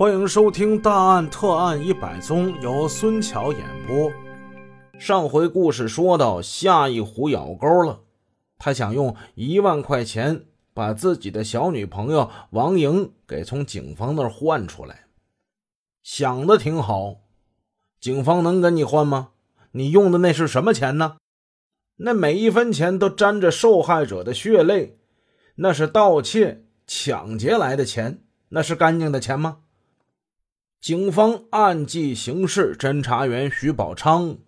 欢迎收听《大案特案一百宗》，由孙桥演播。上回故事说到，夏一虎咬钩了，他想用一万块钱把自己的小女朋友王莹给从警方那儿换出来。想的挺好，警方能跟你换吗？你用的那是什么钱呢？那每一分钱都沾着受害者的血泪，那是盗窃、抢劫来的钱，那是干净的钱吗？警方按计行事，侦查员徐宝昌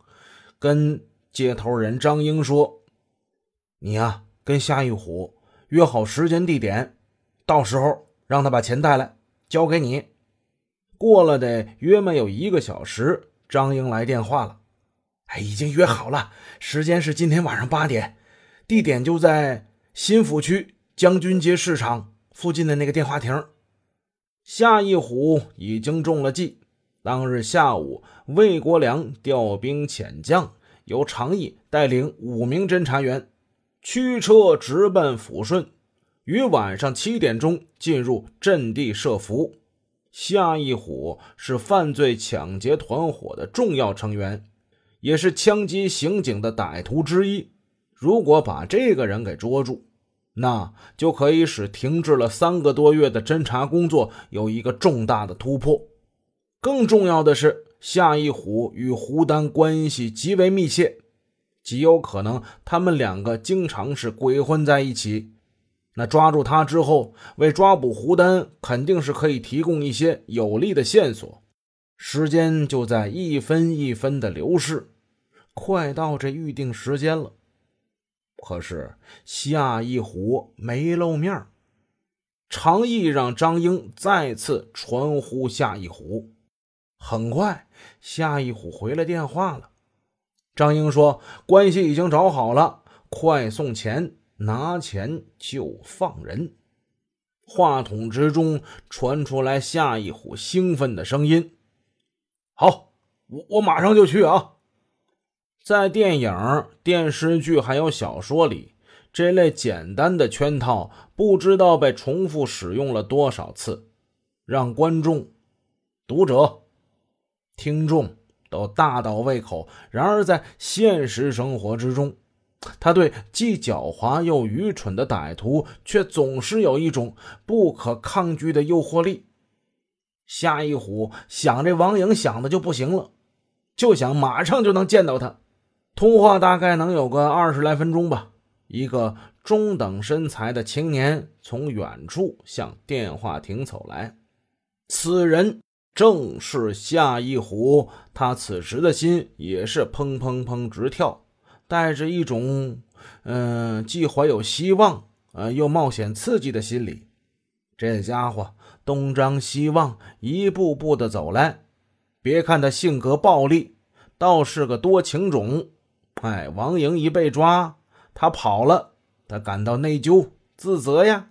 跟接头人张英说：“你呀，跟夏玉虎约好时间地点，到时候让他把钱带来，交给你。”过了得约没有一个小时，张英来电话了：“哎，已经约好了，时间是今天晚上八点，地点就在新府区将军街市场附近的那个电话亭。”夏一虎已经中了计。当日下午，魏国良调兵遣将，由常毅带领五名侦查员驱车直奔抚顺，于晚上七点钟进入阵地设伏。夏一虎是犯罪抢劫团伙的重要成员，也是枪击刑警的歹徒之一。如果把这个人给捉住，那就可以使停滞了三个多月的侦查工作有一个重大的突破。更重要的是，夏一虎与胡丹关系极为密切，极有可能他们两个经常是鬼混在一起。那抓住他之后，为抓捕胡丹，肯定是可以提供一些有力的线索。时间就在一分一分的流逝，快到这预定时间了。可是夏一虎没露面，常毅让张英再次传呼夏一虎。很快，夏一虎回了电话了。张英说：“关系已经找好了，快送钱，拿钱就放人。”话筒之中传出来夏一虎兴奋的声音：“好，我我马上就去啊！”在电影、电视剧还有小说里，这类简单的圈套不知道被重复使用了多少次，让观众、读者、听众都大倒胃口。然而，在现实生活之中，他对既狡猾又愚蠢的歹徒却总是有一种不可抗拒的诱惑力。夏一虎想这王颖想的就不行了，就想马上就能见到他。通话大概能有个二十来分钟吧。一个中等身材的青年从远处向电话亭走来，此人正是夏一虎。他此时的心也是砰砰砰直跳，带着一种嗯，既怀有希望，呃，又冒险刺激的心理。这家伙东张西望，一步步的走来。别看他性格暴戾，倒是个多情种。哎，王莹一被抓，他跑了，他感到内疚自责呀。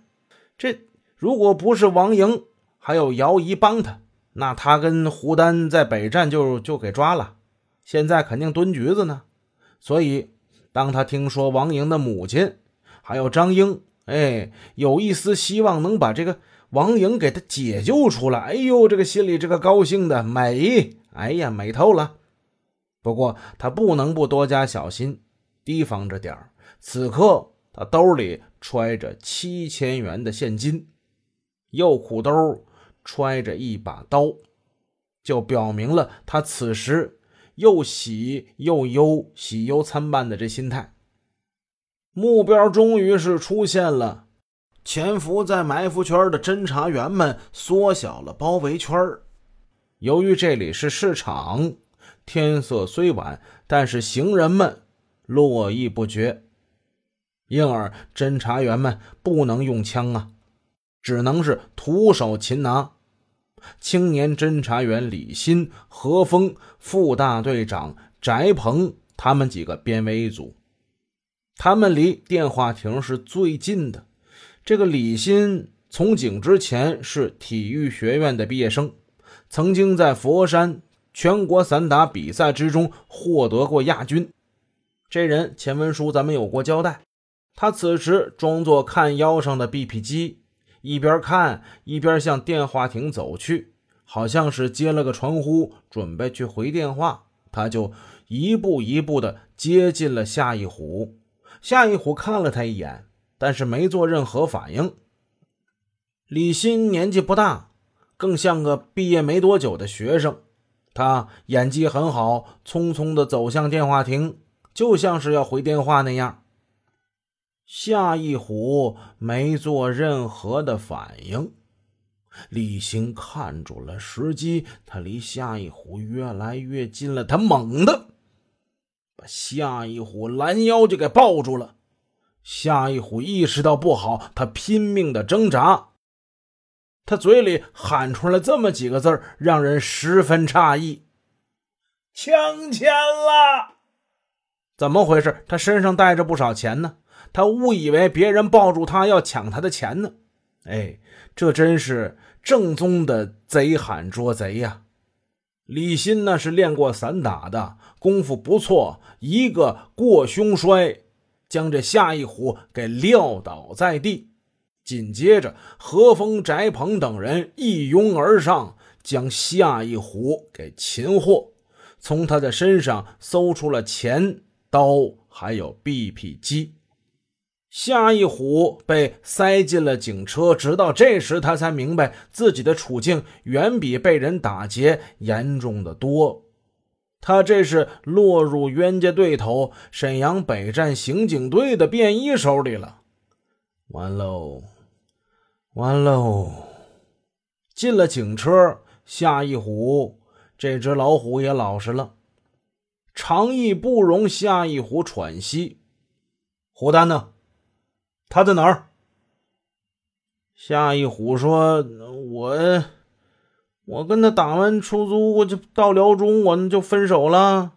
这如果不是王莹，还有姚姨帮他，那他跟胡丹在北站就就给抓了，现在肯定蹲局子呢。所以，当他听说王莹的母亲还有张英，哎，有一丝希望能把这个王莹给他解救出来，哎呦，这个心里这个高兴的美，哎呀，美透了。不过他不能不多加小心，提防着点儿。此刻他兜里揣着七千元的现金，右裤兜揣着一把刀，就表明了他此时又喜又忧、喜忧参半的这心态。目标终于是出现了，潜伏在埋伏圈的侦查员们缩小了包围圈由于这里是市场。天色虽晚，但是行人们络绎不绝，因而侦查员们不能用枪啊，只能是徒手擒拿。青年侦查员李鑫、何峰、副大队长翟鹏他们几个编为一组，他们离电话亭是最近的。这个李鑫从警之前是体育学院的毕业生，曾经在佛山。全国散打比赛之中获得过亚军，这人前文书咱们有过交代。他此时装作看腰上的 BP 机，一边看一边向电话亭走去，好像是接了个传呼，准备去回电话。他就一步一步的接近了夏一虎。夏一虎看了他一眼，但是没做任何反应。李欣年纪不大，更像个毕业没多久的学生。他演技很好，匆匆的走向电话亭，就像是要回电话那样。夏一虎没做任何的反应。李欣看准了时机，他离夏一虎越来越近了。他猛地把夏一虎拦腰就给抱住了。夏一虎意识到不好，他拼命的挣扎。他嘴里喊出来这么几个字让人十分诧异：“抢钱了！”怎么回事？他身上带着不少钱呢。他误以为别人抱住他要抢他的钱呢。哎，这真是正宗的贼喊捉贼呀！李鑫那是练过散打的，功夫不错，一个过胸摔，将这夏一虎给撂倒在地。紧接着，何峰、翟鹏等人一拥而上，将夏一虎给擒获，从他的身上搜出了钱、刀，还有 BP 机。夏一虎被塞进了警车，直到这时，他才明白自己的处境远比被人打劫严重的多。他这是落入冤家对头沈阳北站刑警队的便衣手里了。完喽，完喽！进了警车，夏一虎这只老虎也老实了。长意不容夏一虎喘息，胡丹呢？他在哪儿？夏一虎说：“我，我跟他打完出租，我就到辽中，我们就分手了。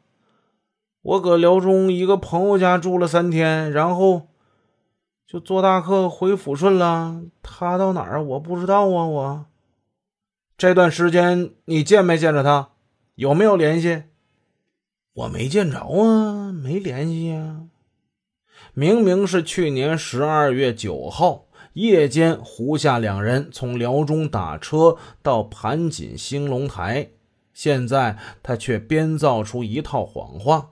我搁辽中一个朋友家住了三天，然后就坐大客回抚顺了。他到哪儿我不知道啊。我这段时间你见没见着他？有没有联系？我没见着啊，没联系啊。”明明是去年十二月九号夜间，胡夏两人从辽中打车到盘锦兴隆台，现在他却编造出一套谎话，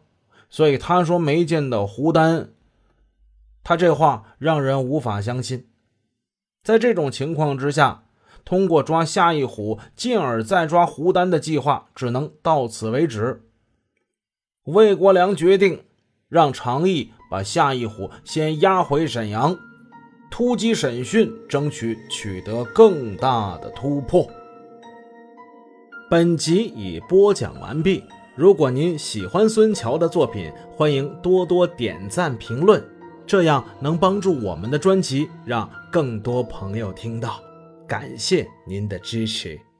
所以他说没见到胡丹，他这话让人无法相信。在这种情况之下，通过抓夏一虎，进而再抓胡丹的计划只能到此为止。魏国良决定让常毅。把夏一虎先押回沈阳，突击审讯，争取取得更大的突破。本集已播讲完毕。如果您喜欢孙桥的作品，欢迎多多点赞评论，这样能帮助我们的专辑让更多朋友听到。感谢您的支持。